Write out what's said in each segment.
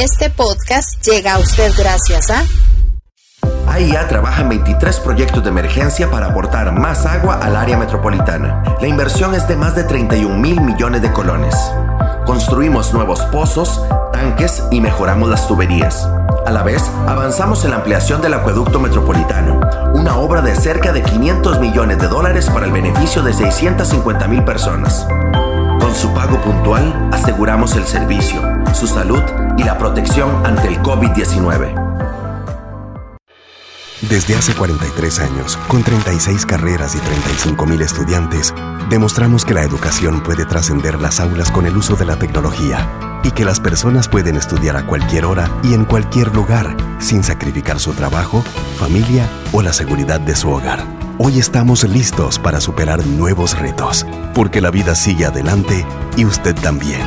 Este podcast llega a usted gracias a... AIA trabaja en 23 proyectos de emergencia para aportar más agua al área metropolitana. La inversión es de más de 31 mil millones de colones. Construimos nuevos pozos, tanques y mejoramos las tuberías. A la vez, avanzamos en la ampliación del acueducto metropolitano, una obra de cerca de 500 millones de dólares para el beneficio de 650 mil personas. Con su pago puntual, aseguramos el servicio, su salud y la protección ante el COVID-19. Desde hace 43 años, con 36 carreras y 35 mil estudiantes, demostramos que la educación puede trascender las aulas con el uso de la tecnología y que las personas pueden estudiar a cualquier hora y en cualquier lugar sin sacrificar su trabajo, familia o la seguridad de su hogar. Hoy estamos listos para superar nuevos retos, porque la vida sigue adelante y usted también.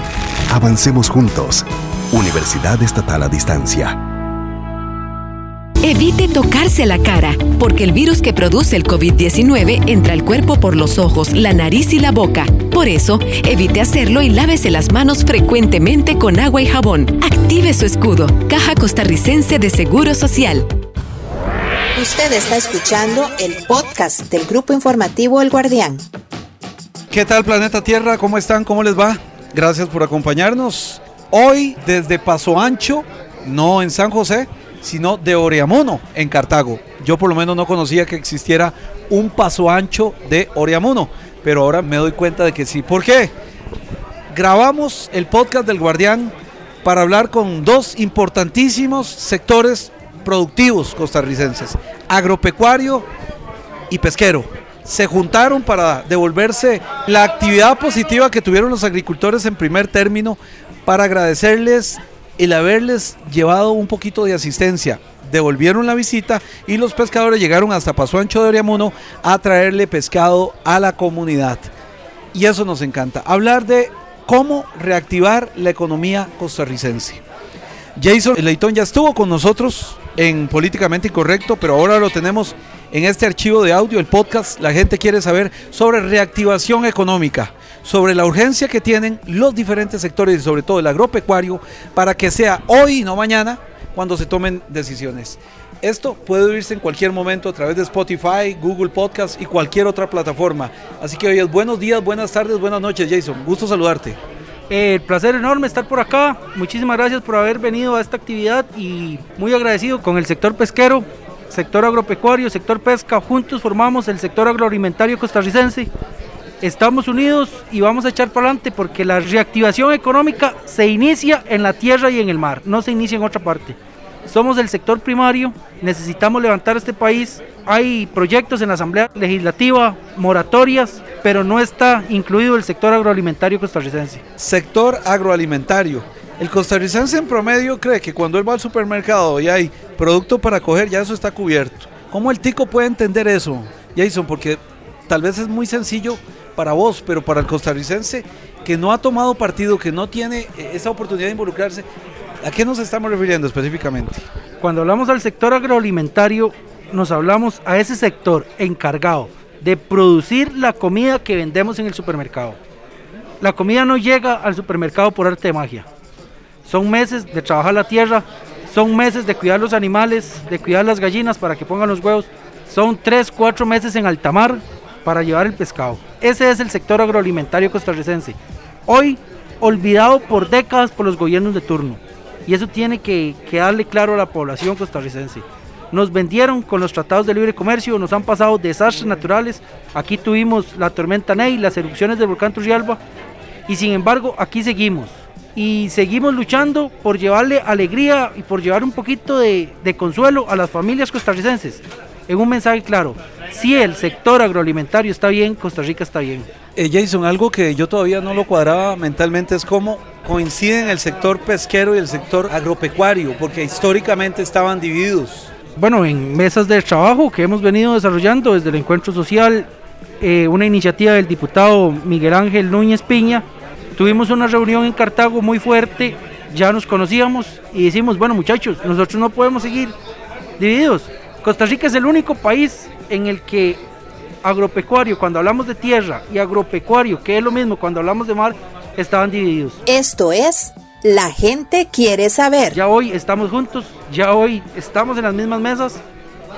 Avancemos juntos. Universidad Estatal a Distancia. Evite tocarse la cara, porque el virus que produce el COVID-19 entra al cuerpo por los ojos, la nariz y la boca. Por eso, evite hacerlo y lávese las manos frecuentemente con agua y jabón. Active su escudo. Caja Costarricense de Seguro Social. Usted está escuchando el podcast del Grupo Informativo El Guardián. ¿Qué tal Planeta Tierra? ¿Cómo están? ¿Cómo les va? Gracias por acompañarnos. Hoy desde Paso Ancho, no en San José, sino de Oreamuno en Cartago. Yo por lo menos no conocía que existiera un paso ancho de Oreamuno, pero ahora me doy cuenta de que sí. ¿Por qué? Grabamos el podcast del Guardián para hablar con dos importantísimos sectores productivos costarricenses, agropecuario y pesquero. Se juntaron para devolverse la actividad positiva que tuvieron los agricultores en primer término para agradecerles el haberles llevado un poquito de asistencia. Devolvieron la visita y los pescadores llegaron hasta Paso Ancho de Oriamuno a traerle pescado a la comunidad. Y eso nos encanta. Hablar de cómo reactivar la economía costarricense. Jason Leitón ya estuvo con nosotros en Políticamente Incorrecto, pero ahora lo tenemos en este archivo de audio, el podcast. La gente quiere saber sobre reactivación económica sobre la urgencia que tienen los diferentes sectores y sobre todo el agropecuario para que sea hoy y no mañana cuando se tomen decisiones. Esto puede oírse en cualquier momento a través de Spotify, Google Podcast y cualquier otra plataforma. Así que hoy buenos días, buenas tardes, buenas noches, Jason. Gusto saludarte. Eh, el placer enorme estar por acá. Muchísimas gracias por haber venido a esta actividad y muy agradecido con el sector pesquero, sector agropecuario, sector pesca. Juntos formamos el sector agroalimentario costarricense estamos unidos y vamos a echar para adelante porque la reactivación económica se inicia en la tierra y en el mar, no se inicia en otra parte. Somos el sector primario, necesitamos levantar este país. Hay proyectos en la Asamblea Legislativa, moratorias, pero no está incluido el sector agroalimentario costarricense. Sector agroalimentario. El costarricense en promedio cree que cuando él va al supermercado y hay producto para coger, ya eso está cubierto. ¿Cómo el tico puede entender eso, Jason? Porque tal vez es muy sencillo para vos, pero para el costarricense que no ha tomado partido, que no tiene eh, esa oportunidad de involucrarse, ¿a qué nos estamos refiriendo específicamente? Cuando hablamos al sector agroalimentario, nos hablamos a ese sector encargado de producir la comida que vendemos en el supermercado. La comida no llega al supermercado por arte de magia. Son meses de trabajar la tierra, son meses de cuidar los animales, de cuidar las gallinas para que pongan los huevos. Son tres, cuatro meses en alta mar para llevar el pescado. Ese es el sector agroalimentario costarricense. Hoy olvidado por décadas por los gobiernos de turno. Y eso tiene que, darle claro a la población costarricense. Nos vendieron con los tratados de libre comercio, nos han pasado desastres naturales. Aquí tuvimos la tormenta Ney, las erupciones del volcán Turrialba. Y sin embargo, aquí seguimos. Y seguimos luchando por llevarle alegría y por llevar un poquito de, consuelo a las familias costarricenses. En un mensaje claro, si el sector agroalimentario está bien, Costa Rica está bien. Eh, Jason, algo que yo todavía no lo cuadraba mentalmente es cómo coinciden el sector pesquero y el sector agropecuario, porque históricamente estaban divididos. Bueno, en mesas de trabajo que hemos venido desarrollando desde el encuentro social, eh, una iniciativa del diputado Miguel Ángel Núñez Piña, tuvimos una reunión en Cartago muy fuerte, ya nos conocíamos y decimos, bueno muchachos, nosotros no podemos seguir divididos. Costa Rica es el único país en el que agropecuario, cuando hablamos de tierra, y agropecuario, que es lo mismo cuando hablamos de mar, estaban divididos. Esto es La gente quiere saber. Ya hoy estamos juntos, ya hoy estamos en las mismas mesas,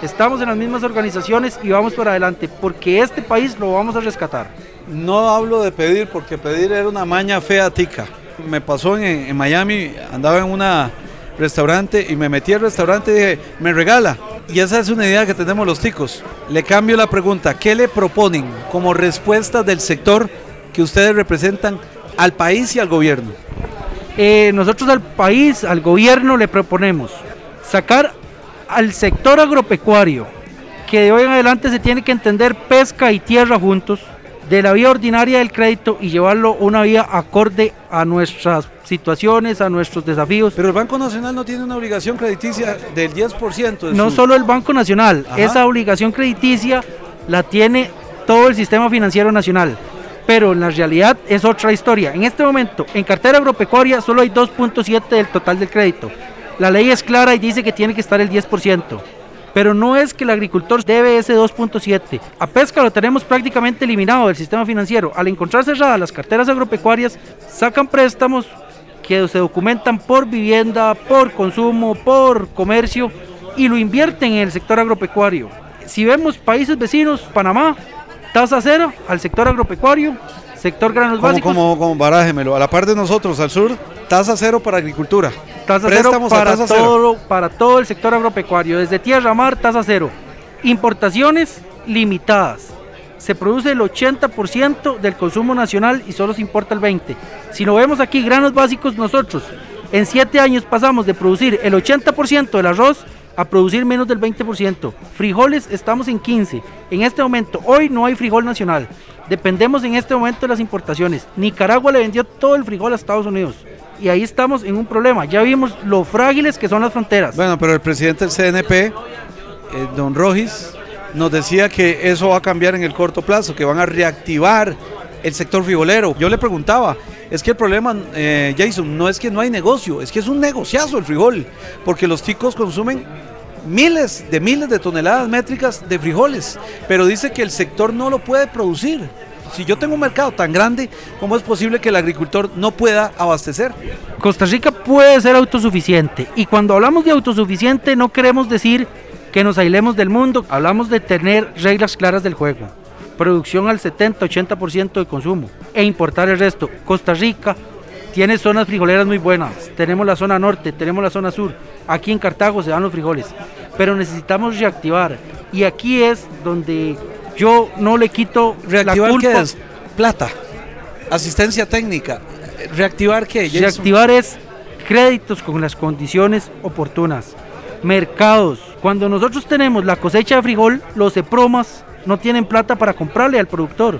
estamos en las mismas organizaciones y vamos para adelante, porque este país lo vamos a rescatar. No hablo de pedir, porque pedir era una maña fea tica. Me pasó en, en Miami, andaba en un restaurante y me metí al restaurante y dije, me regala. Y esa es una idea que tenemos los ticos. Le cambio la pregunta, ¿qué le proponen como respuesta del sector que ustedes representan al país y al gobierno? Eh, nosotros al país, al gobierno le proponemos sacar al sector agropecuario, que de hoy en adelante se tiene que entender pesca y tierra juntos, de la vía ordinaria del crédito y llevarlo a una vía acorde a nuestras situaciones, a nuestros desafíos. Pero el Banco Nacional no tiene una obligación crediticia del 10%. De no su... solo el Banco Nacional, Ajá. esa obligación crediticia la tiene todo el sistema financiero nacional. Pero en la realidad es otra historia. En este momento, en cartera agropecuaria solo hay 2.7 del total del crédito. La ley es clara y dice que tiene que estar el 10%. Pero no es que el agricultor debe ese 2.7. A pesca lo tenemos prácticamente eliminado del sistema financiero. Al encontrar cerradas las carteras agropecuarias, sacan préstamos que se documentan por vivienda, por consumo, por comercio y lo invierten en el sector agropecuario. Si vemos países vecinos, Panamá, tasa cero al sector agropecuario, sector granos Como, básicos, como, como barájemelo. A la par de nosotros, al sur, tasa cero para agricultura. tasa cero para, tasa cero. todo, para todo el sector agropecuario, desde tierra a mar, tasa cero. Importaciones limitadas. Se produce el 80% del consumo nacional y solo se importa el 20%. Si lo vemos aquí, granos básicos nosotros, en 7 años pasamos de producir el 80% del arroz a producir menos del 20%. Frijoles estamos en 15. En este momento, hoy no hay frijol nacional. Dependemos en este momento de las importaciones. Nicaragua le vendió todo el frijol a Estados Unidos. Y ahí estamos en un problema. Ya vimos lo frágiles que son las fronteras. Bueno, pero el presidente del CNP, eh, don Rojis, nos decía que eso va a cambiar en el corto plazo, que van a reactivar el sector frijolero. Yo le preguntaba, es que el problema, eh, Jason, no es que no hay negocio, es que es un negociazo el frijol, porque los ticos consumen miles de miles de toneladas métricas de frijoles, pero dice que el sector no lo puede producir. Si yo tengo un mercado tan grande, ¿cómo es posible que el agricultor no pueda abastecer? Costa Rica puede ser autosuficiente. Y cuando hablamos de autosuficiente no queremos decir que nos aislemos del mundo, hablamos de tener reglas claras del juego. Producción al 70-80% de consumo e importar el resto. Costa Rica tiene zonas frijoleras muy buenas. Tenemos la zona norte, tenemos la zona sur. Aquí en Cartago se dan los frijoles. Pero necesitamos reactivar. Y aquí es donde yo no le quito ¿Reactivar la culpa. es? Plata, asistencia técnica. ¿Reactivar qué? Reactivar es créditos con las condiciones oportunas. Mercados. Cuando nosotros tenemos la cosecha de frijol, los EPROMAS no tienen plata para comprarle al productor.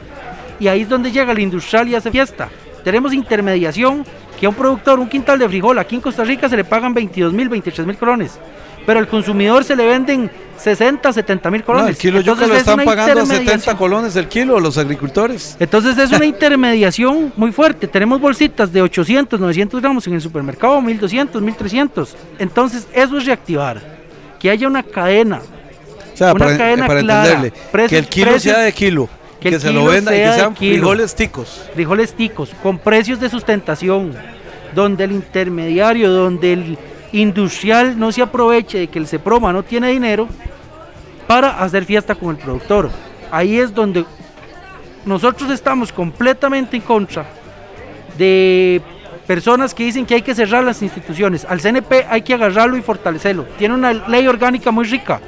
Y ahí es donde llega el industrial y hace fiesta. Tenemos intermediación que a un productor, un quintal de frijol, aquí en Costa Rica se le pagan 22 mil, 23 mil colones. Pero al consumidor se le venden 60, 70 mil No, colones. el kilo yo que Entonces lo es están una pagando a 70 intermediación. colones el kilo los agricultores. Entonces es una intermediación muy fuerte. Tenemos bolsitas de 800, 900 gramos en el supermercado, 1200, 1300. Entonces eso es reactivar. Que haya una cadena. O sea, Una para, cadena para clara. entenderle, que el kilo precios- sea de kilo, que se lo venda y que sean kilo. frijoles ticos. frijoles ticos, con precios de sustentación, donde el intermediario, donde el industrial no se aproveche de que el CEPROMA no tiene dinero para hacer fiesta con el productor. Ahí es donde nosotros estamos completamente en contra de personas que dicen que hay que cerrar las instituciones. Al CNP hay que agarrarlo y fortalecerlo. Tiene una ley orgánica muy rica,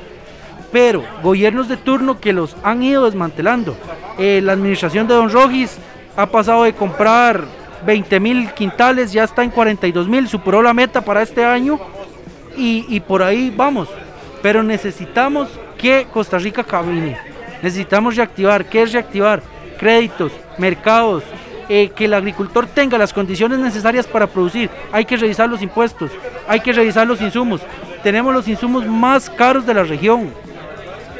pero gobiernos de turno que los han ido desmantelando. Eh, la administración de Don Rogis ha pasado de comprar 20 mil quintales, ya está en 42 mil, superó la meta para este año y, por ahí vamos. Pero necesitamos que Costa Rica camine. Necesitamos reactivar. ¿Qué es reactivar? Créditos, mercados, eh, que el agricultor tenga las condiciones necesarias para producir. Hay que revisar los impuestos, hay que revisar los insumos. Tenemos los insumos más caros de la región.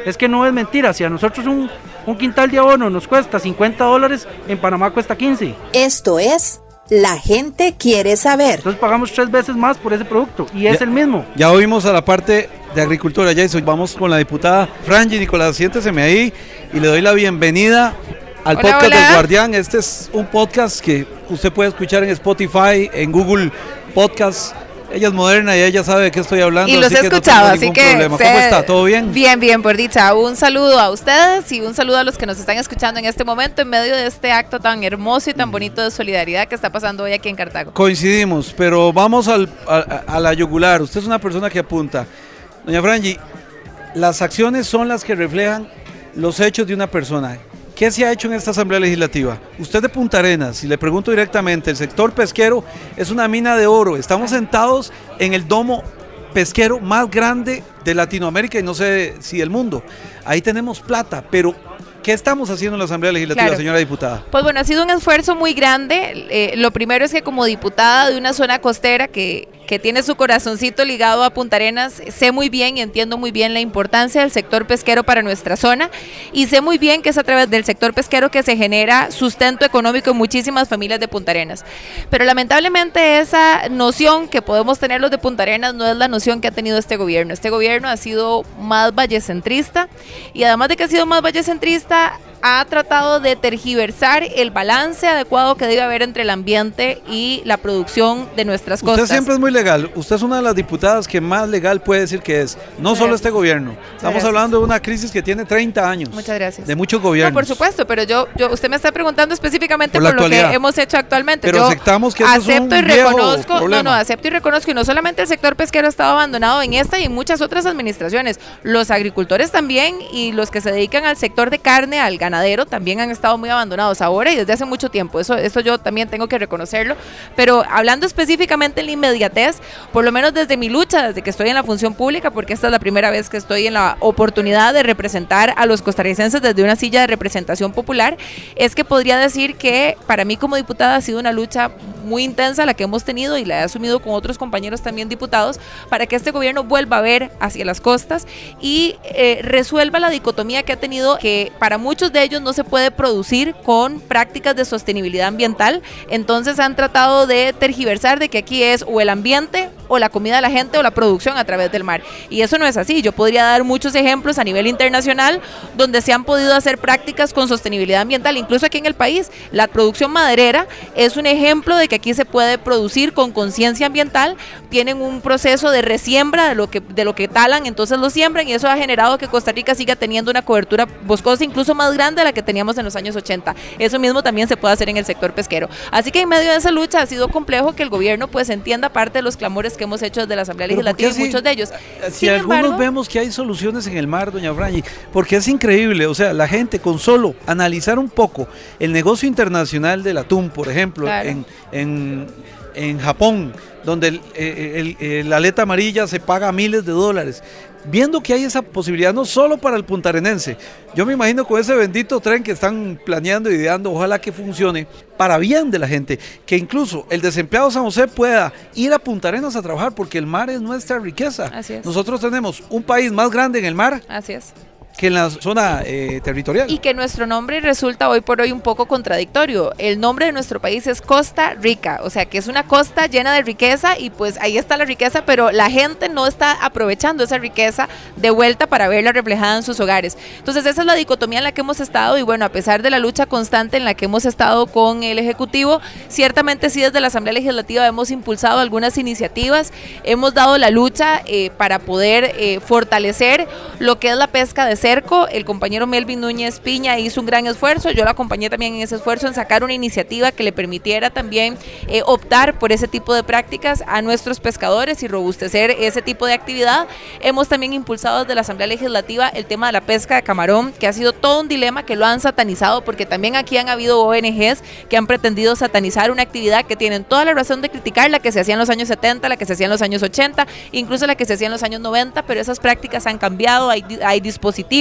Es que no es mentira, si a nosotros un, un quintal de abono nos cuesta 50 dólares, en Panamá cuesta 15. Esto es La gente quiere saber. Entonces pagamos tres veces más por ese producto y es Ya- el mismo. Ya oímos a la parte de agricultura, Jason. Vamos con la diputada Franji Nicolás. Siénteseme ahí y le doy la bienvenida al Hola, podcast hola. del Guardián. Este es un podcast que usted puede escuchar en Spotify, en Google podcast. Ella es moderna y ella sabe de qué estoy hablando. Y los así he que no escuchado, así que... problema. sé- ¿Cómo está? ¿Todo bien? Bien, bien, por dicha. Un saludo a ustedes y un saludo a los que nos están escuchando en este momento en medio de este acto tan hermoso y tan bonito de solidaridad que está pasando hoy aquí en Cartago. Coincidimos, pero vamos al- a, a- a la yugular. Usted es una persona que apunta. Doña Frangi, las acciones son las que reflejan los hechos de una persona. ¿Qué se ha hecho en esta Asamblea Legislativa? Usted de Punta Arenas, si le pregunto directamente, el sector pesquero es una mina de oro. Estamos sentados en el domo pesquero más grande de Latinoamérica y no sé si del mundo. Ahí tenemos plata, pero ¿qué estamos haciendo en la Asamblea Legislativa, Claro. señora diputada? Pues bueno, ha sido un esfuerzo muy grande. Eh, lo primero es que como diputada de una zona costera que, que tiene su corazoncito ligado a Punta Arenas, sé muy bien y entiendo muy bien la importancia del sector pesquero para nuestra zona y sé muy bien que es a través del sector pesquero que se genera sustento económico en muchísimas familias de Punta Arenas. Pero lamentablemente esa noción que podemos tener los de Punta Arenas no es la noción que ha tenido este gobierno. Este gobierno ha sido más vallecentrista y además de que ha sido más vallecentrista, ha tratado de tergiversar el balance adecuado que debe haber entre el ambiente y la producción de nuestras Usted costas. siempre es muy legal. Usted es una de las diputadas que más legal puede decir que es. No Muchas solo gracias. este gobierno. Estamos gracias. hablando de una crisis que tiene 30 años. Muchas gracias. De muchos gobiernos. No, por supuesto, pero yo, yo, usted me está preguntando específicamente Por lo que hemos hecho actualmente. Pero yo aceptamos que eso es acepto un y reconozco, problema. no, no, acepto y reconozco que no solamente el sector pesquero ha estado abandonado en esta y en muchas otras administraciones, los agricultores también y los que se dedican al sector de carne, al ganadero, también han estado muy abandonados ahora y desde hace mucho tiempo. Eso, eso yo también tengo que reconocerlo. Pero hablando específicamente en la inmediatez, por lo menos desde mi lucha, desde que estoy en la función pública, porque esta es la primera vez que estoy en la oportunidad de representar a los costarricenses desde una silla de representación popular, es que podría decir que para mí como diputada ha sido una lucha muy intensa la que hemos tenido y la he asumido con otros compañeros también diputados para que este gobierno vuelva a ver hacia las costas y eh, resuelva la dicotomía que ha tenido que para muchos de ellos no se puede producir con prácticas de sostenibilidad ambiental. Entonces han tratado de tergiversar de que aquí es o el ambiente o la comida de la gente o la producción a través del mar. Y eso no es así. Yo podría dar muchos ejemplos a nivel internacional donde se han podido hacer prácticas con sostenibilidad ambiental, incluso aquí en el país. La producción maderera es un ejemplo de que aquí se puede producir con conciencia ambiental. Tienen un proceso de resiembra de lo que de lo que talan, entonces lo siembran y eso ha generado que Costa Rica siga teniendo una cobertura boscosa incluso más grande de la que teníamos en los años 80. Eso mismo también se puede hacer en el sector pesquero. Así que en medio de esa lucha ha sido complejo que el gobierno pues entienda parte de los clamores que hemos hecho desde la Asamblea Pero ¿por qué Legislativa y muchos de ellos. Eh, Si Sin algunos embargo, vemos que hay soluciones en el mar, doña Frangi, porque es increíble, o sea, la gente con solo analizar un poco el negocio internacional del atún, por ejemplo, Claro. en, en, en Japón, donde el, el- el- la aleta amarilla se paga miles de dólares, viendo que hay esa posibilidad no solo para el puntarenense, yo me imagino con ese bendito tren que están planeando y ideando, ojalá que funcione para bien de la gente, que incluso el desempleado San José pueda ir a Punta Arenas a trabajar, porque el mar es nuestra riqueza. Así es. Nosotros tenemos un país más grande en el mar así es. Que en la zona eh, territorial. Y que nuestro nombre resulta hoy por hoy un poco contradictorio. El nombre de nuestro país es Costa Rica, o sea que es una costa llena de riqueza y pues ahí está la riqueza, pero la gente no está aprovechando esa riqueza de vuelta para verla reflejada en sus hogares. Entonces esa es la dicotomía en la que hemos estado y bueno, a pesar de la lucha constante en la que hemos estado con el Ejecutivo, ciertamente sí desde la Asamblea Legislativa hemos impulsado algunas iniciativas, hemos dado la lucha eh, para poder eh, fortalecer lo que es la pesca de El compañero Melvin Núñez Piña hizo un gran esfuerzo, yo lo acompañé también en ese esfuerzo en sacar una iniciativa que le permitiera también eh, optar por ese tipo de prácticas a nuestros pescadores y robustecer ese tipo de actividad. Hemos también impulsado desde la Asamblea Legislativa el tema de la pesca de camarón, que ha sido todo un dilema que lo han satanizado, porque también aquí han habido ONGs que han pretendido satanizar una actividad que tienen toda la razón de criticar, la que se hacía en los años 70, la que se hacía en los años 80, incluso la que se hacía en los años 90, pero esas prácticas han cambiado, hay dispositivos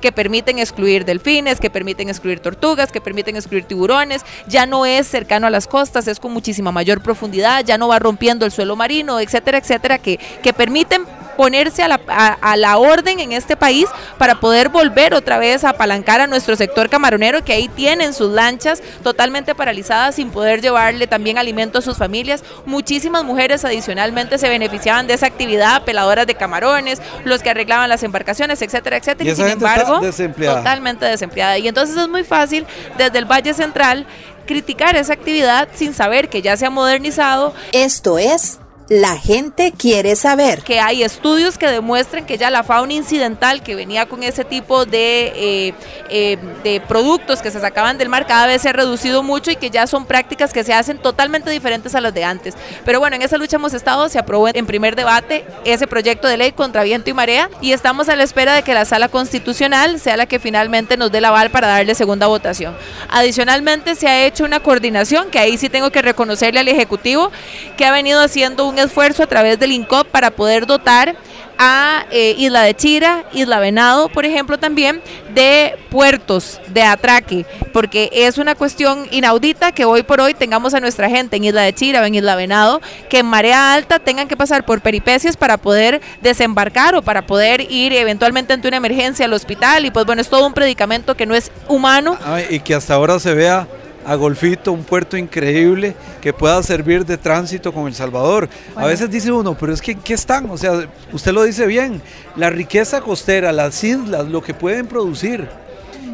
que permiten excluir delfines, que permiten excluir tortugas, que permiten excluir tiburones, ya no es cercano a las costas, es con muchísima mayor profundidad, ya no va rompiendo el suelo marino, etcétera, etcétera, que, que permiten ponerse a la, a la orden en este país para poder volver otra vez a apalancar a nuestro sector camaronero que ahí tienen sus lanchas totalmente paralizadas sin poder llevarle también alimento a sus familias. Muchísimas mujeres adicionalmente se beneficiaban de esa actividad, peladoras de camarones, los que arreglaban las embarcaciones, etcétera, etcétera. Y, sin embargo, desempleada. totalmente desempleada. Y entonces es muy fácil desde el Valle Central criticar esa actividad sin saber que ya se ha modernizado. Esto es la gente quiere saber. Que hay estudios que demuestran que ya la fauna incidental que venía con ese tipo de, eh, eh, de productos que se sacaban del mar cada vez se ha reducido mucho y que ya son prácticas que se hacen totalmente diferentes a las de antes. Pero bueno, en esa lucha hemos estado, se aprobó en primer debate ese proyecto de ley contra viento y marea y estamos a la espera de que la sala constitucional sea la que finalmente nos dé el aval para darle segunda votación. Adicionalmente se ha hecho una coordinación que ahí sí tengo que reconocerle al Ejecutivo que ha venido haciendo un esfuerzo a través del INCOP para poder dotar a eh, Isla de Chira, Isla Venado, por ejemplo, también de puertos de atraque, porque es una cuestión inaudita que hoy por hoy tengamos a nuestra gente en Isla de Chira o en Isla Venado, que en marea alta tengan que pasar por peripecias para poder desembarcar o para poder ir eventualmente ante una emergencia al hospital, y pues bueno, es todo un predicamento que no es humano. y que hasta ahora se vea a Golfito, un puerto increíble que pueda servir de tránsito con El Salvador. A veces dice uno, pero es que ¿qué están? O sea, usted lo dice bien, la riqueza costera, las islas, lo que pueden producir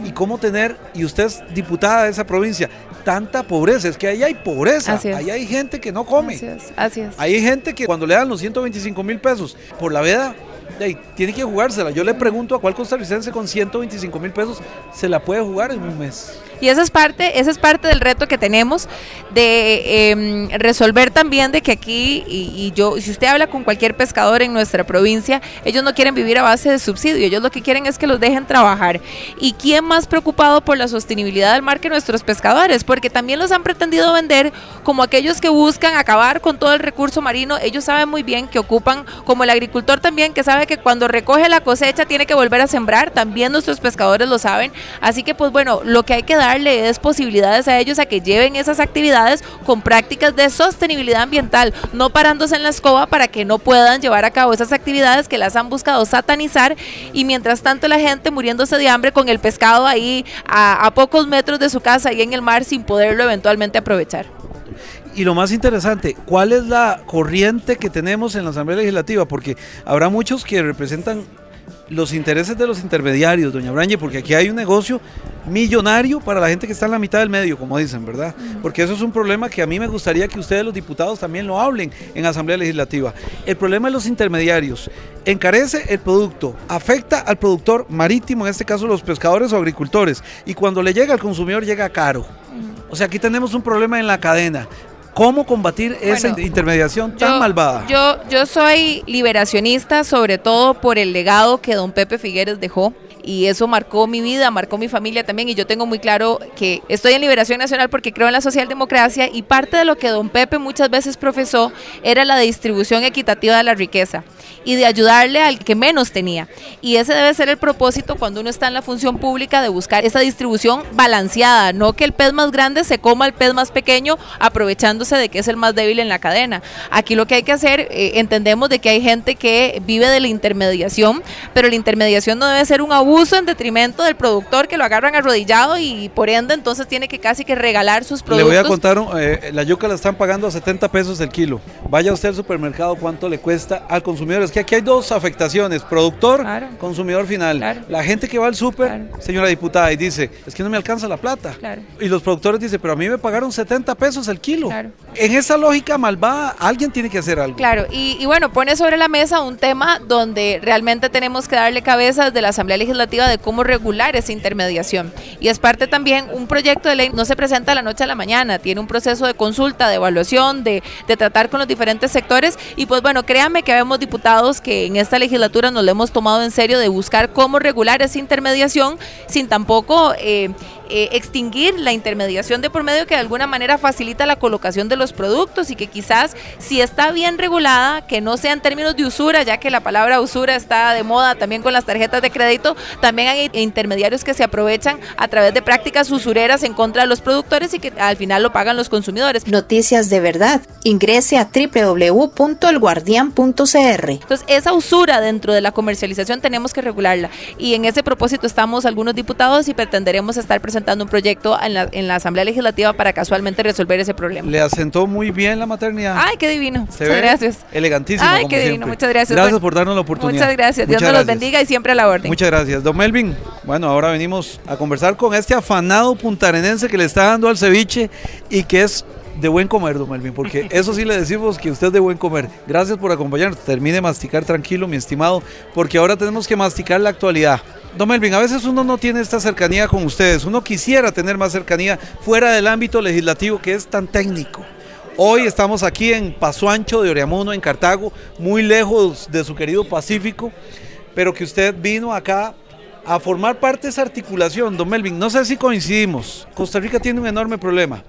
y cómo tener, y usted es diputada de esa provincia, tanta pobreza, es que ahí hay pobreza, ahí hay gente que no come. Así es, así es. Ahí hay gente que cuando le dan los 125 mil pesos por la veda, tiene que jugársela. Yo le pregunto a cuál costarricense con 125 mil pesos se la puede jugar en un mes. Y esa es parte, esa es parte del reto que tenemos de em, resolver también de que aquí, y, yo, si usted habla con cualquier pescador en nuestra provincia, ellos no quieren vivir a base de subsidio, ellos lo que quieren es que los dejen trabajar. ¿Y quién más preocupado por la sostenibilidad del mar que nuestros pescadores? Porque también los han pretendido vender como aquellos que buscan acabar con todo el recurso marino. Ellos saben muy bien que ocupan, como el agricultor también, que sabe que cuando recoge la cosecha tiene que volver a sembrar, también nuestros pescadores lo saben. Así que pues bueno, lo que hay que darle es posibilidades a ellos a que lleven esas actividades con prácticas de sostenibilidad ambiental, no parándose en la escoba para que no puedan llevar a cabo esas actividades que las han buscado satanizar y mientras tanto la gente muriéndose de hambre con el pescado ahí a, a pocos metros de su casa y en el mar sin poderlo eventualmente aprovechar. Y lo más interesante, ¿cuál es la corriente que tenemos en la Asamblea Legislativa? Porque habrá muchos que representan los intereses de los intermediarios, doña Brañe, porque aquí hay un negocio millonario para la gente que está en la mitad del medio, como dicen, ¿verdad? Porque eso es un problema que a mí me gustaría que ustedes, los diputados, también lo hablen en Asamblea Legislativa. El problema de los intermediarios encarece el producto, afecta al productor marítimo, en este caso los pescadores o agricultores, y cuando le llega al consumidor llega caro. O sea, aquí tenemos un problema en la cadena. ¿Cómo combatir esa intermediación tan malvada? Yo, yo soy liberacionista sobre todo por el legado que don Pepe Figueres dejó y eso marcó mi vida, marcó mi familia también y yo tengo muy claro que estoy en Liberación Nacional porque creo en la socialdemocracia y parte de lo que don Pepe muchas veces profesó era la distribución equitativa de la riqueza y de ayudarle al que menos tenía. Y ese debe ser el propósito cuando uno está en la función pública de buscar esa distribución balanceada, no que el pez más grande se coma al pez más pequeño aprovechándose de que es el más débil en la cadena. Aquí lo que hay que hacer, eh, entendemos de que hay gente que vive de la intermediación, pero la intermediación no debe ser un abuso uso en detrimento del productor que lo agarran arrodillado y por ende entonces tiene que casi que regalar sus productos. Le voy a contar, eh, la yuca la están pagando a 70 pesos el kilo. Vaya usted al supermercado cuánto le cuesta al consumidor. Es que aquí hay dos afectaciones, productor, consumidor final. La gente que va al súper, señora diputada, y dice, es que no me alcanza la plata. Y los productores dicen, pero a mí me pagaron 70 pesos el kilo. En esa lógica malvada, alguien tiene que hacer algo. Claro, y, y bueno, pone sobre la mesa un tema donde realmente tenemos que darle cabeza desde la Asamblea Legislativa de cómo regular esa intermediación. Y es parte también, un proyecto de ley no se presenta de la noche a la mañana, tiene un proceso de consulta, de evaluación, de, de tratar con los diferentes sectores. Y pues bueno, créanme que vemos que en esta legislatura nos lo hemos tomado en serio de buscar cómo regular esa intermediación sin tampoco... Eh, eh, extinguir la intermediación de por medio que de alguna manera facilita la colocación de los productos y que quizás si está bien regulada, que no sea en términos de usura, ya que la palabra usura está de moda también con las tarjetas de crédito, también hay intermediarios que se aprovechan a través de prácticas usureras en contra de los productores y que al final lo pagan los consumidores. Noticias de verdad. Ingrese a www.elguardian.cr. Entonces, esa usura dentro de la comercialización tenemos que regularla. Y en ese propósito estamos algunos diputados y pretenderemos estar presentando un proyecto en la, en la Asamblea Legislativa para casualmente resolver ese problema. Le asentó muy bien la maternidad. Ay, qué divino. Se Muchas ve gracias. Elegantísimo. Ay, como qué divino. siempre. Muchas gracias. Gracias Bueno, por darnos la oportunidad. Muchas gracias. Dios nos los bendiga y siempre a la orden. Muchas gracias. Don Melvin, bueno, ahora venimos a conversar con este afanado puntarenense que le está dando al ceviche y que es de buen comer, don Melvin, porque eso sí le decimos que usted es de buen comer. Gracias por acompañarnos. Termine de masticar tranquilo, mi estimado, porque ahora tenemos que masticar la actualidad. Don Melvin, a veces uno no tiene esta cercanía con ustedes. Uno quisiera tener más cercanía fuera del ámbito legislativo que es tan técnico. Hoy estamos aquí en Paso Ancho de Oriamuno, en Cartago, muy lejos de su querido Pacífico, pero que usted vino acá a formar parte de esa articulación. Don Melvin, no sé si coincidimos. Costa Rica tiene un enorme problema.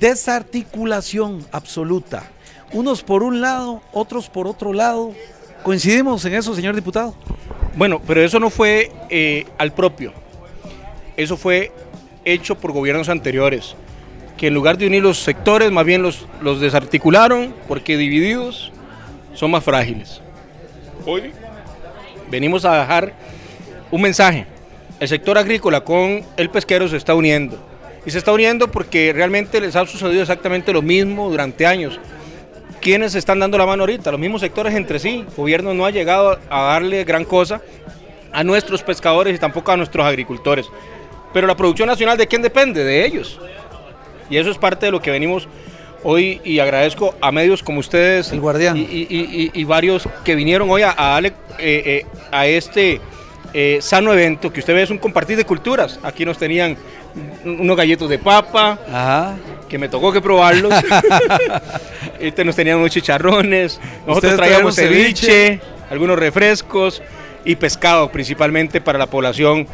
Desarticulación absoluta. Unos por un lado, otros por otro lado. ¿Coincidimos en eso, señor diputado? Bueno, pero eso no fue eh, al propio. Eso fue hecho por gobiernos anteriores, que en lugar de unir los sectores, más bien los, los desarticularon, porque divididos son más frágiles. Hoy venimos a dejar un mensaje. El sector agrícola con el pesquero se está uniendo. Y se está uniendo porque realmente les ha sucedido exactamente lo mismo durante años. ¿Quiénes están dando la mano ahorita? Los mismos sectores entre sí. El gobierno no ha llegado a darle gran cosa a nuestros pescadores y tampoco a nuestros agricultores. Pero la producción nacional, ¿de quién depende? De ellos. Y eso es parte de lo que venimos hoy y agradezco a medios como ustedes El Guardián. y, y- y- y- y varios que vinieron hoy a, a darle eh, eh, a este eh, sano evento que usted ve es un compartir de culturas. Aquí nos tenían unos galletos de papa, Ajá. que me tocó que probarlos. este nos tenían unos chicharrones, nosotros traíamos ceviche. algunos refrescos y pescado principalmente para la población.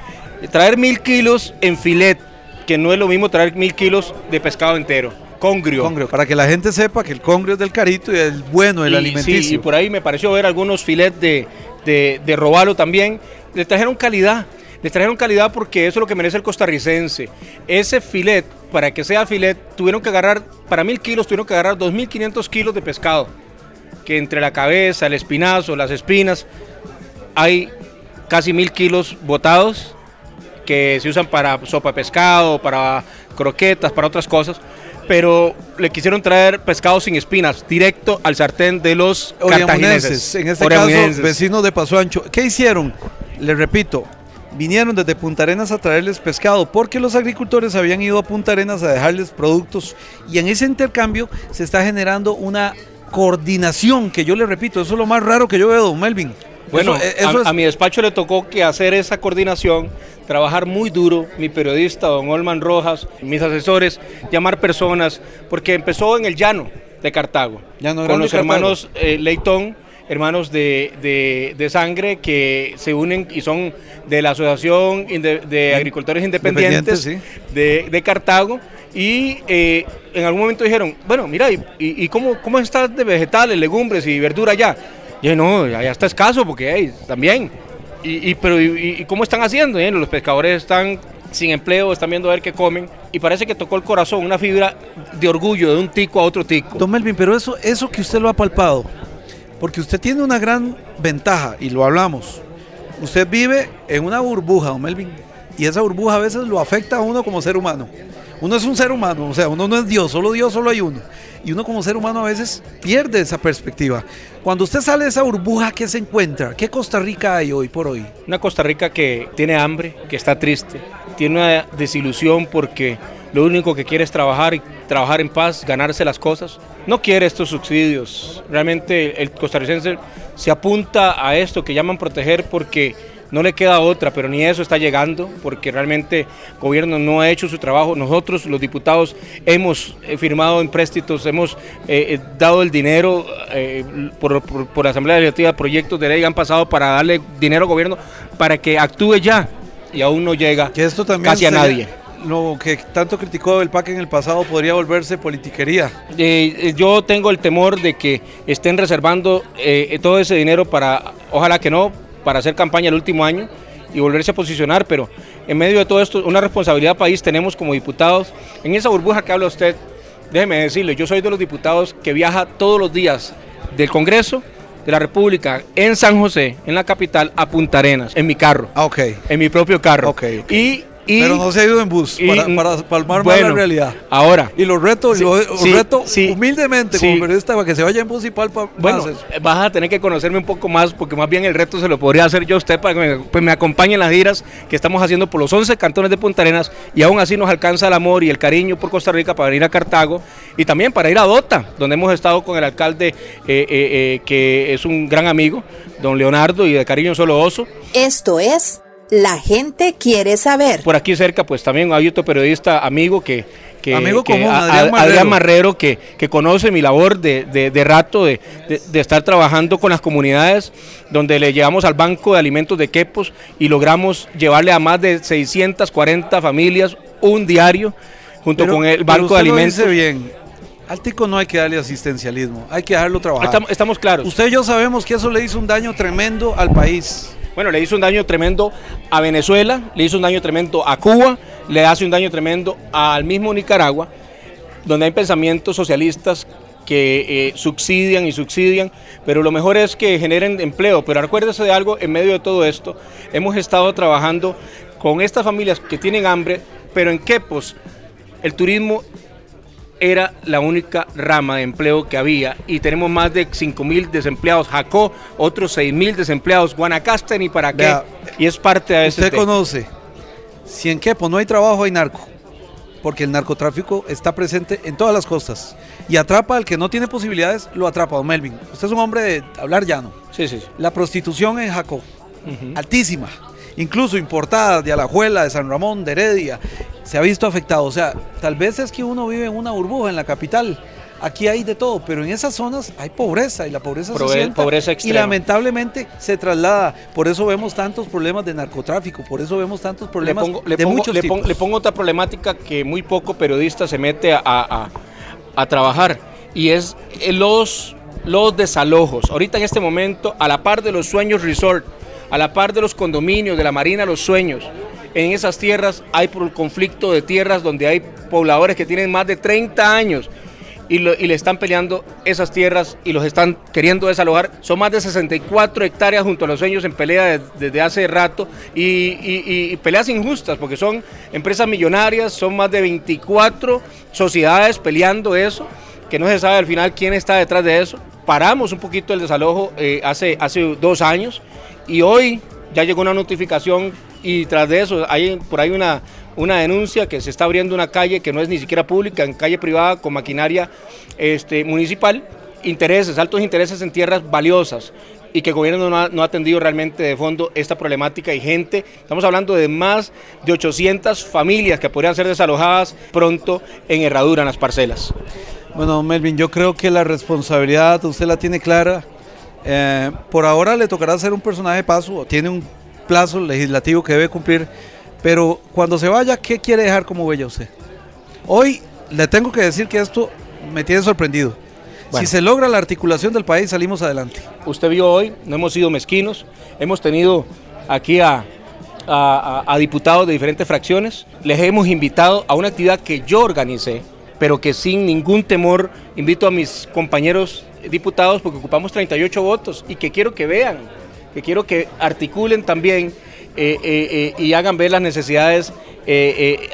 Traer mil kilos en filet, que no es lo mismo traer mil kilos de pescado entero, congrio. Congrio, para que la gente sepa que el congrio es del carito y el bueno, el Y, alimenticio. sí, y por ahí me pareció ver algunos filets de, de, de robalo también. Le trajeron calidad. Le trajeron calidad porque eso es lo que merece el costarricense. Ese filet, para que sea filet, tuvieron que agarrar, para mil kilos, tuvieron que agarrar 2.500 kilos de pescado. Que entre la cabeza, el espinazo, las espinas, hay casi mil kilos botados que se usan para sopa de pescado, para croquetas, para otras cosas. Pero le quisieron traer pescado sin espinas, directo al sartén de los cartagineses. en este caso vecinos de Paso Ancho. ¿Qué hicieron? Les repito, vinieron desde Punta Arenas a traerles pescado porque los agricultores habían ido a Punta Arenas a dejarles productos y en ese intercambio se está generando una coordinación que yo le repito, eso es lo más raro que yo veo, don Melvin. Bueno, Eso- eh, eso a, es- a mi despacho le tocó que hacer esa coordinación, trabajar muy duro, mi periodista, don Olman Rojas, mis asesores, llamar personas, porque empezó en el llano de Cartago, Llano con los hermanos eh, Leitón, hermanos de, de- de sangre que se unen y son de la Asociación de Agricultores Independientes de, de Cartago y eh, en algún momento dijeron, bueno, mira, ¿y, y, cómo, cómo está de vegetales, legumbres y verdura allá? Yo, no, ya, está escaso porque también. Y, pero y, cómo están haciendo? Los pescadores están sin empleo, están viendo a ver qué comen y parece que tocó el corazón, una fibra de orgullo de un tico a otro tico. Don Melvin, pero eso, eso que usted lo ha palpado, porque usted tiene una gran ventaja, y lo hablamos. Usted vive en una burbuja, don Melvin, y esa burbuja a veces lo afecta a uno como ser humano. Uno es un ser humano, o sea, uno no es Dios, solo Dios, solo hay uno. Y uno como ser humano a veces pierde esa perspectiva. Cuando usted sale de esa burbuja, ¿qué se encuentra? ¿Qué Costa Rica hay hoy por hoy? Una Costa Rica que tiene hambre, que está triste, tiene una desilusión porque lo único que quiere es trabajar y trabajar en paz, ganarse las cosas. No quiere estos subsidios. Realmente el costarricense se apunta a esto que llaman proteger porque no le queda otra, pero ni eso está llegando porque realmente el gobierno no ha hecho su trabajo. Nosotros, los diputados, hemos eh, firmado empréstitos, hemos eh, eh, dado el dinero eh, por, por- por la Asamblea Legislativa, proyectos de ley han pasado para darle dinero al gobierno para que actúe ya y aún no llega Que esto también casi a nadie. Lo que tanto criticó el PAC en el pasado podría volverse politiquería. Eh, yo tengo el temor de que estén reservando eh, todo ese dinero para, ojalá que no, para hacer campaña el último año y volverse a posicionar, pero en medio de todo esto, una responsabilidad país tenemos como diputados. En esa burbuja que habla usted, déjeme decirle, yo soy de los diputados que viaja todos los días del Congreso de la República en San José, en la capital, a Punta Arenas, en mi carro. Ah, ok. En mi propio carro. Ok, ok. Y, y- Pero no se ha ido en bus y- para, para palmar más bueno, la realidad. Ahora, Y los retos, Sí, los sí, reto sí, humildemente sí. como periodista para que se vaya en bus y palpa bueno, más eso. vas a tener que conocerme un poco más porque más bien el reto se lo podría hacer yo a usted para que me, pues, me acompañe en las giras que estamos haciendo por los 11 cantones de Punta Arenas y aún así nos alcanza el amor y el cariño por Costa Rica para ir a Cartago y también para ir a Dota, donde hemos estado con el alcalde eh, eh, eh, que es un gran amigo, don Leonardo y de cariño solo oso. Esto es La gente quiere saber. Por aquí cerca, pues también hay otro periodista amigo que, que, Amigo que común, a- Adrián a- Marrero. Marrero, que, que conoce mi labor de, de- de rato de, de- de estar trabajando con las comunidades, donde le llevamos al Banco de Alimentos de Quepos y logramos llevarle a más de 640 familias un diario junto Pero- con el pero Banco de lo Alimentos. dice bien. Al tico no hay que darle asistencialismo, hay que dejarlo trabajar. Estamos, estamos claros. Usted y yo sabemos que eso le hizo un daño tremendo al país. Bueno, le hizo un daño tremendo a Venezuela, le hizo un daño tremendo a Cuba, le hace un daño tremendo al mismo Nicaragua, donde hay pensamientos socialistas que eh, subsidian y subsidian, pero lo mejor es que generen empleo. Pero acuérdese de algo, en medio de todo esto, hemos estado trabajando con estas familias que tienen hambre, pero en Quepos el turismo era la única rama de empleo que había y tenemos más de 5 mil desempleados. Jacó, otros 6 mil desempleados. Guanacaste ni para qué. Vea, y es parte de ese Usted conoce, si en Quepo no hay trabajo, hay narco. Porque el narcotráfico está presente en todas las costas. Y atrapa al que no tiene posibilidades, lo atrapa, don Melvin. Usted es un hombre de hablar llano. Sí, sí. sí. La prostitución en Jacó, altísima. Incluso importada de Alajuela, de San Ramón, de Heredia, se ha visto afectado. O sea, tal vez es que uno vive en una burbuja en la capital. Aquí hay de todo, pero en esas zonas hay pobreza y la pobreza se sienta pobreza y lamentablemente se traslada. Por eso vemos tantos problemas de narcotráfico, por eso vemos tantos Le problemas le, de pongo, muchos le pongo- tipos. le pongo otra problemática que muy poco periodista se mete a, a- a trabajar y es eh, los, los desalojos. Ahorita en este momento, a la par de los sueños resort, a la par de los condominios, de la Marina Los Sueños, en esas tierras hay por el conflicto de tierras donde hay pobladores que tienen más de 30 años y, le están peleando esas tierras y los están queriendo desalojar. Son más de 64 hectáreas junto a los sueños en pelea de- desde hace rato y peleas injustas porque son empresas millonarias, son más de 24 sociedades peleando eso, que no se sabe al final quién está detrás de eso. Paramos un poquito el desalojo eh, hace, hace dos años y hoy ya llegó una notificación y tras de eso hay por ahí una, una denuncia que se está abriendo una calle que no es ni siquiera pública, en calle privada con maquinaria este, municipal, intereses, altos intereses en tierras valiosas y que el gobierno no ha, no ha atendido realmente de fondo esta problemática y gente, estamos hablando de más de 800 familias que podrían ser desalojadas pronto en herradura en las parcelas. Bueno, Melvin, yo creo que la responsabilidad usted la tiene clara. Eh, por ahora le tocará ser un personaje de paso, tiene un plazo legislativo que debe cumplir, pero cuando se vaya, ¿qué quiere dejar como huella usted? Hoy le tengo que decir que esto me tiene sorprendido. Bueno. Si se logra la articulación del país, salimos adelante. Usted vio hoy, no hemos sido mezquinos, hemos tenido aquí a- a diputados de diferentes fracciones, les hemos invitado a una actividad que yo organicé, pero que sin ningún temor invito a mis compañeros diputados porque ocupamos 38 votos y que quiero que vean, que quiero que articulen también eh, eh, eh, y hagan ver las necesidades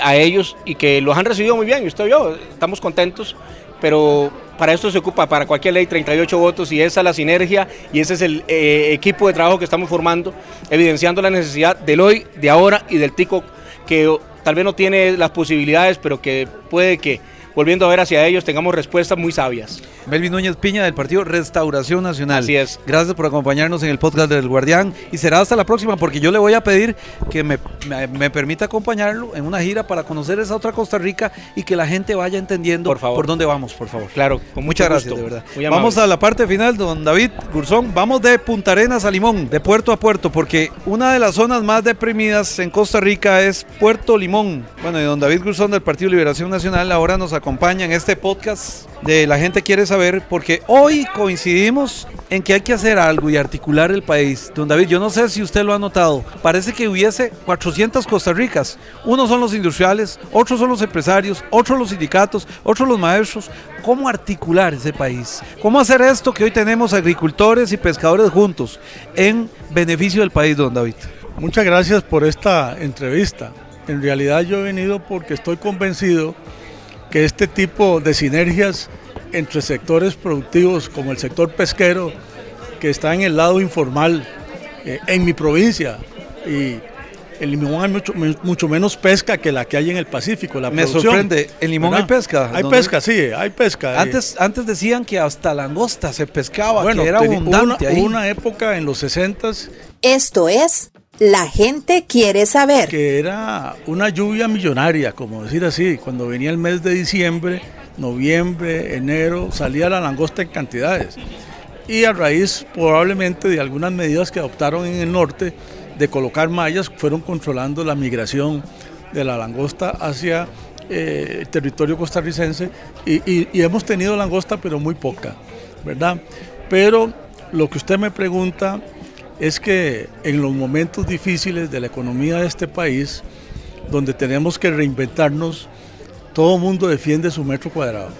a ellos y que los han recibido muy bien, y usted vio, estamos contentos, pero para esto se ocupa, para cualquier ley, 38 votos y esa es la sinergia y ese es el equipo de trabajo que estamos formando, evidenciando la necesidad del hoy, de ahora y del tico que tal vez no tiene las posibilidades, pero que puede que volviendo a ver hacia ellos tengamos respuestas muy sabias. Melvin Núñez Piña del partido Restauración Nacional. Así es. Gracias por acompañarnos en el podcast del Guardián y será hasta la próxima porque yo le voy a pedir que me, me- me permita acompañarlo en una gira para conocer esa otra Costa Rica y que la gente vaya entendiendo Por favor. dónde vamos, por favor. Claro, con Muchas gracias, gusto. de verdad. Muy. Vamos a la parte final, don David Gurzón. Vamos de Punta Arenas a Limón, de puerto a puerto, porque una de las zonas más deprimidas en Costa Rica es Puerto Limón. Bueno, y don David Gurzón del Partido Liberación Nacional ahora nos acompaña en este podcast de La gente quiere saber, porque hoy coincidimos en que hay que hacer algo y articular el país. Don David, yo no sé si usted lo ha notado, parece que hubiese 400 Costa Ricas. Unos son los industriales, otros son los empresarios, otros los sindicatos, otros los maestros. ¿Cómo articular ese país? ¿Cómo hacer esto que hoy tenemos agricultores y pescadores juntos en beneficio del país, don David? Muchas gracias por esta entrevista. En realidad yo he venido porque estoy convencido que este tipo de sinergias entre sectores productivos como el sector pesquero, que está en el lado informal, eh, en mi provincia, y el limón hay mucho, mucho, menos pesca que la que hay en el Pacífico. La Me sorprende, ¿en limón hay pesca? Hay pesca, sí, hay pesca. Antes, antes decían que hasta langosta se pescaba, bueno, que era abundante una, una época en los 60 Esto es la gente quiere saber. Que era una lluvia millonaria, como decir así. Cuando venía el mes de diciembre, noviembre, enero, salía la langosta en cantidades. Y a raíz probablemente de algunas medidas que adoptaron en el norte de colocar mallas, fueron controlando la migración de la langosta hacia eh, el territorio costarricense. Y, y hemos tenido langosta, pero muy poca, ¿verdad? Pero lo que usted me pregunta es que en los momentos difíciles de la economía de este país, donde tenemos que reinventarnos, todo mundo defiende su metro cuadrado.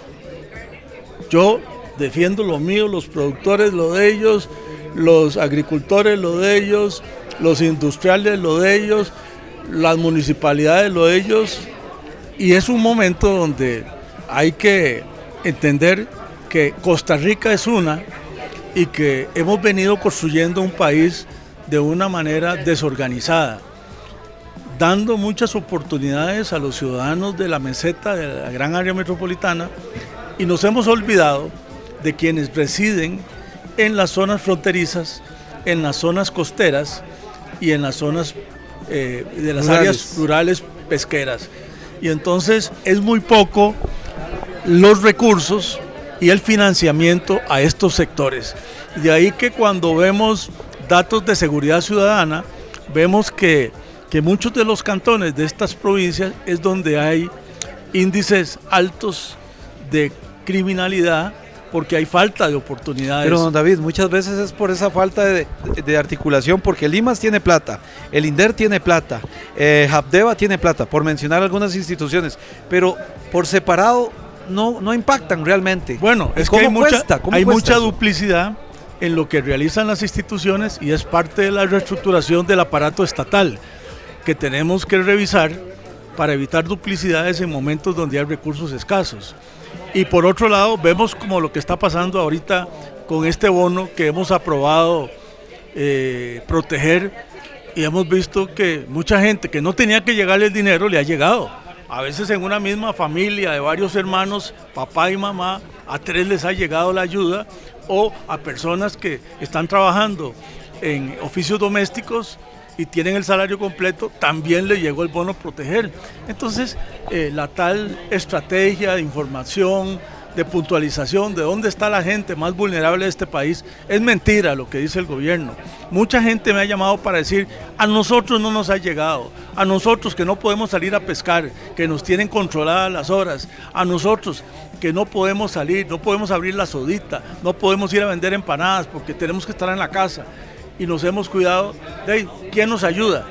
Yo defiendo lo mío, los productores lo de ellos, los agricultores lo de ellos, los industriales lo de ellos, las municipalidades lo de ellos, y es un momento donde hay que entender que Costa Rica es una y que hemos venido construyendo un país de una manera desorganizada, dando muchas oportunidades a los ciudadanos de la meseta, de la gran área metropolitana, y nos hemos olvidado de quienes residen en las zonas fronterizas, en las zonas costeras y en las zonas eh, de las áreas rurales pesqueras. Y entonces es muy poco los recursos y el financiamiento a estos sectores. De ahí que cuando vemos datos de seguridad ciudadana, vemos que, que muchos de los cantones de estas provincias es donde hay índices altos de criminalidad porque hay falta de oportunidades. Pero don David, muchas veces es por esa falta de, articulación, porque el IMAS tiene plata, el INDER tiene plata, eh, tiene plata, por mencionar algunas instituciones, pero por separado no, no impactan realmente. Bueno, es que hay, mucha, hay mucha duplicidad en lo que realizan las instituciones y es parte de la reestructuración del aparato estatal que tenemos que revisar para evitar duplicidades en momentos donde hay recursos escasos. Y por otro lado, vemos como lo que está pasando ahorita con este bono que hemos aprobado eh, proteger y hemos visto que mucha gente que no tenía que llegarle el dinero le ha llegado a veces en una misma familia de varios hermanos, papá y mamá, a tres les ha llegado la ayuda o a personas que están trabajando en oficios domésticos y tienen el salario completo, también le llegó el bono proteger. Entonces, eh, la tal estrategia de información, de puntualización de dónde está la gente más vulnerable de este país, es mentira lo que dice el gobierno. Mucha gente me ha llamado para decir, a nosotros no nos ha llegado, a nosotros que no podemos salir a pescar, que nos tienen controladas las horas, a nosotros que no podemos salir, no podemos abrir la sodita, no podemos ir a vender empanadas porque tenemos que estar en la casa y nos hemos cuidado de quién nos ayuda.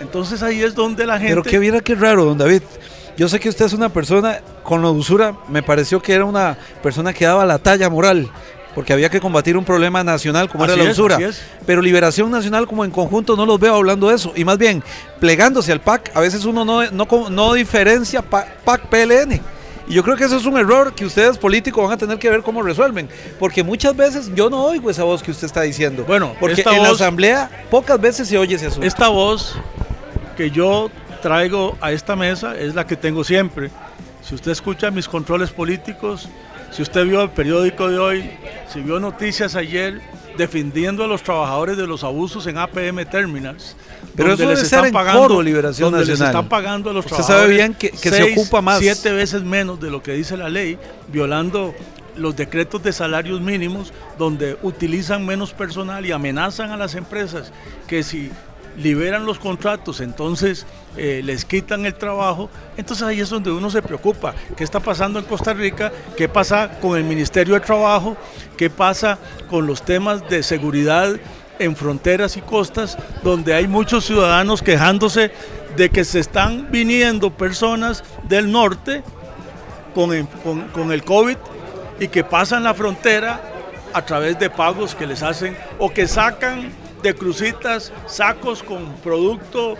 Entonces ahí es donde la gente... Pero que viera qué raro, don David. Yo sé que usted es una persona con la usura, me pareció que era una persona que daba la talla moral, porque había que combatir un problema nacional como era la usura. Pero Liberación Nacional como en conjunto no los veo hablando de eso, y más bien plegándose al PAC, a veces uno no, no, no diferencia PAC-PLN. Y yo creo que eso es un error que ustedes políticos van a tener que ver cómo resuelven. Porque muchas veces yo no oigo esa voz que usted está diciendo. Bueno, porque en la asamblea pocas veces se oye ese asunto. Esta voz que yo traigo a esta mesa es la que tengo siempre. Si usted escucha mis controles políticos, si usted vio el periódico de hoy, si vio noticias ayer defendiendo a los trabajadores de los abusos en APM Terminals, pero eso les están pagando Liberación donde Nacional. les están pagando a los Usted sabe bien que, se ocupa más. Siete veces menos de lo que dice la ley, violando los decretos de salarios mínimos, donde utilizan menos personal y amenazan a las empresas que si liberan los contratos, entonces eh, les quitan el trabajo, entonces ahí es donde uno se preocupa. ¿Qué está pasando en Costa Rica? ¿Qué pasa con el Ministerio de Trabajo? ¿Qué pasa con los temas de seguridad en fronteras y costas, donde hay muchos ciudadanos quejándose de que se están viniendo personas del norte con el, con el COVID y que pasan la frontera a través de pagos que les hacen o que sacan de crucitas sacos con producto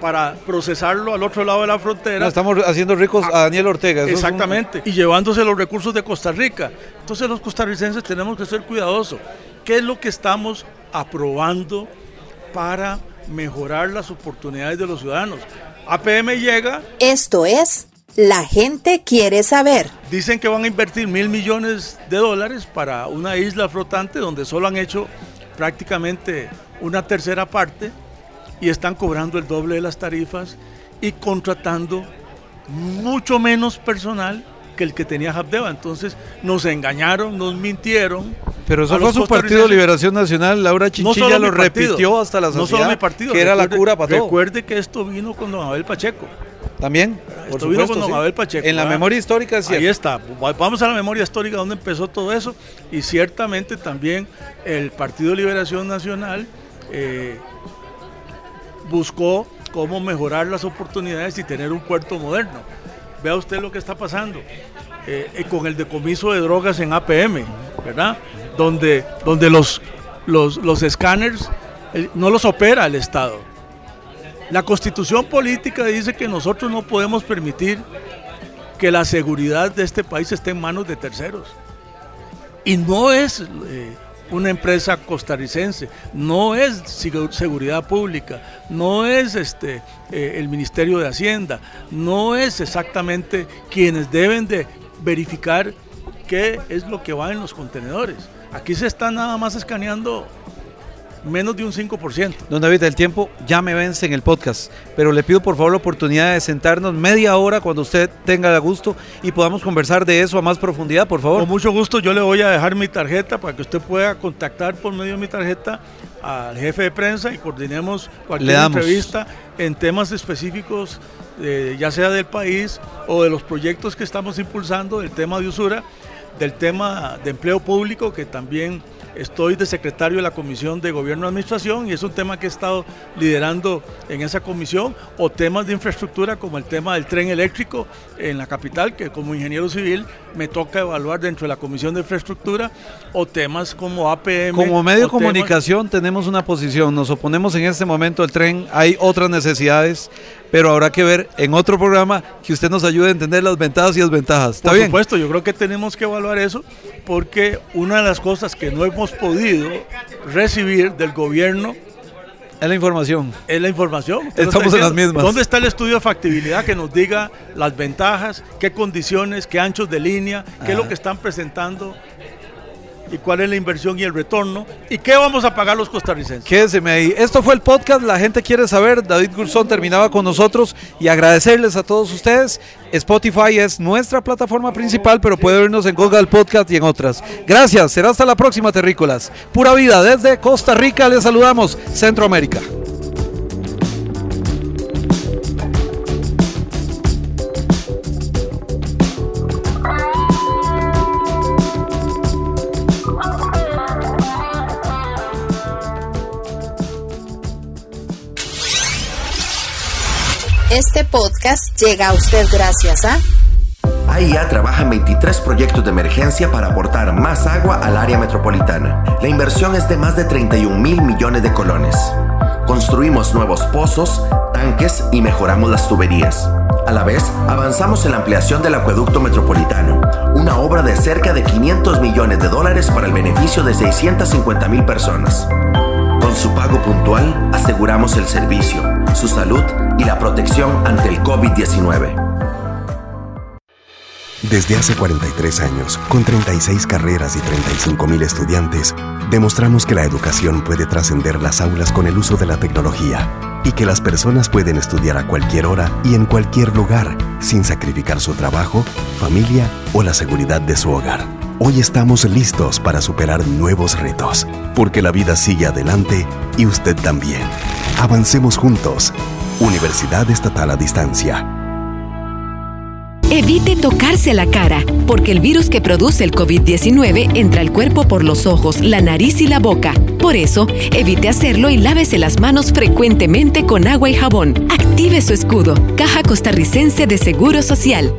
para procesarlo al otro lado de la frontera. estamos haciendo ricos a Daniel Ortega. Exactamente, y llevándose los recursos de Costa Rica. Entonces los costarricenses tenemos que ser cuidadosos. ¿Qué es lo que estamos aprobando para mejorar las oportunidades de los ciudadanos? APM llega. Esto es La gente quiere saber. Dicen que van a invertir mil millones de dólares para una isla flotante donde solo han hecho prácticamente una tercera parte y están cobrando el doble de las tarifas y contratando mucho menos personal que el que tenía Habdeba. Entonces nos engañaron, nos mintieron. Pero eso fue su partido Liberación Nacional, Laura Chinchilla lo repitió hasta la sociedad, no solo mi partido, que era la cura para todo. Recuerde que esto vino con don Abel Pacheco. También, por con don Abel Pacheco. En la memoria histórica, sí. Ahí está. Vamos a la memoria histórica donde empezó todo eso y ciertamente también el Partido Liberación Nacional eh, buscó cómo mejorar las oportunidades y tener un puerto moderno. Vea usted lo que está pasando eh, con el decomiso de drogas en APM, ¿verdad? Donde, donde los, los, escáneres eh, no los opera el Estado. La constitución política dice que nosotros no podemos permitir que la seguridad de este país esté en manos de terceros. Y no es eh, una empresa costarricense, no es seguridad pública, no es este, eh, el Ministerio de Hacienda, no es exactamente quienes deben de verificar qué es lo que va en los contenedores. Aquí se está nada más escaneando menos de un 5%. Don David, el tiempo ya me vence en el podcast, pero le pido por favor la oportunidad de sentarnos media hora cuando usted tenga gusto y podamos conversar de eso a más profundidad, por favor. Con mucho gusto, yo le voy a dejar mi tarjeta para que usted pueda contactar por medio de mi tarjeta al jefe de prensa y coordinemos cualquier entrevista en temas específicos, eh, ya sea del país o de los proyectos que estamos impulsando, del tema de usura, del tema de empleo público que también Estoy de secretario de la Comisión de Gobierno y Administración y es un tema que he estado liderando en esa comisión, o temas de infraestructura como el tema del tren eléctrico en la capital, que como ingeniero civil me toca evaluar dentro de la Comisión de Infraestructura, o temas como APM. Como medio de comunicación tenemos una posición, nos oponemos en este momento al tren, hay otras necesidades, pero habrá que ver en otro programa que usted nos ayude a entender las ventajas y desventajas. ¿Está Por supuesto, yo creo que tenemos que evaluar eso porque una de las cosas que no hemos podido recibir del gobierno es la información. Es la información. Estamos en las mismas. ¿Dónde está el estudio de factibilidad que nos diga las ventajas, qué condiciones, qué anchos de línea, qué es lo que están presentando y cuál es la inversión y el retorno y qué vamos a pagar los costarricenses. Quédeseme ahí. Esto fue el podcast, la gente quiere saber. David Gulsón terminaba con nosotros y agradecerles a todos ustedes. Spotify es nuestra plataforma principal, pero puede vernos en Google Podcast y en otras. Gracias, será hasta la próxima, terrícolas. Pura vida, desde Costa Rica les saludamos, Centroamérica. Este podcast llega a usted gracias a... AIA trabaja en 23 proyectos de emergencia para aportar más agua al área metropolitana. La inversión es de más de 31 mil millones de colones. Construimos nuevos pozos, tanques y mejoramos las tuberías. A la vez, avanzamos en la ampliación del acueducto metropolitano, una obra de cerca de 500 millones de dólares para el beneficio de 650 mil personas. Con su pago puntual, aseguramos el servicio, su salud y la protección ante el COVID-19. Desde hace 43 años, con 36 carreras y 35 mil estudiantes, demostramos que la educación puede trascender las aulas con el uso de la tecnología y que las personas pueden estudiar a cualquier hora y en cualquier lugar sin sacrificar su trabajo, familia o la seguridad de su hogar. Hoy estamos listos para superar nuevos retos, porque la vida sigue adelante y usted también. Avancemos juntos. Universidad Estatal a Distancia. Evite tocarse la cara, porque el virus que produce el COVID-19 entra al cuerpo por los ojos, la nariz y la boca. Por eso, evite hacerlo y lávese las manos frecuentemente con agua y jabón. Active su escudo. Caja Costarricense de Seguro Social.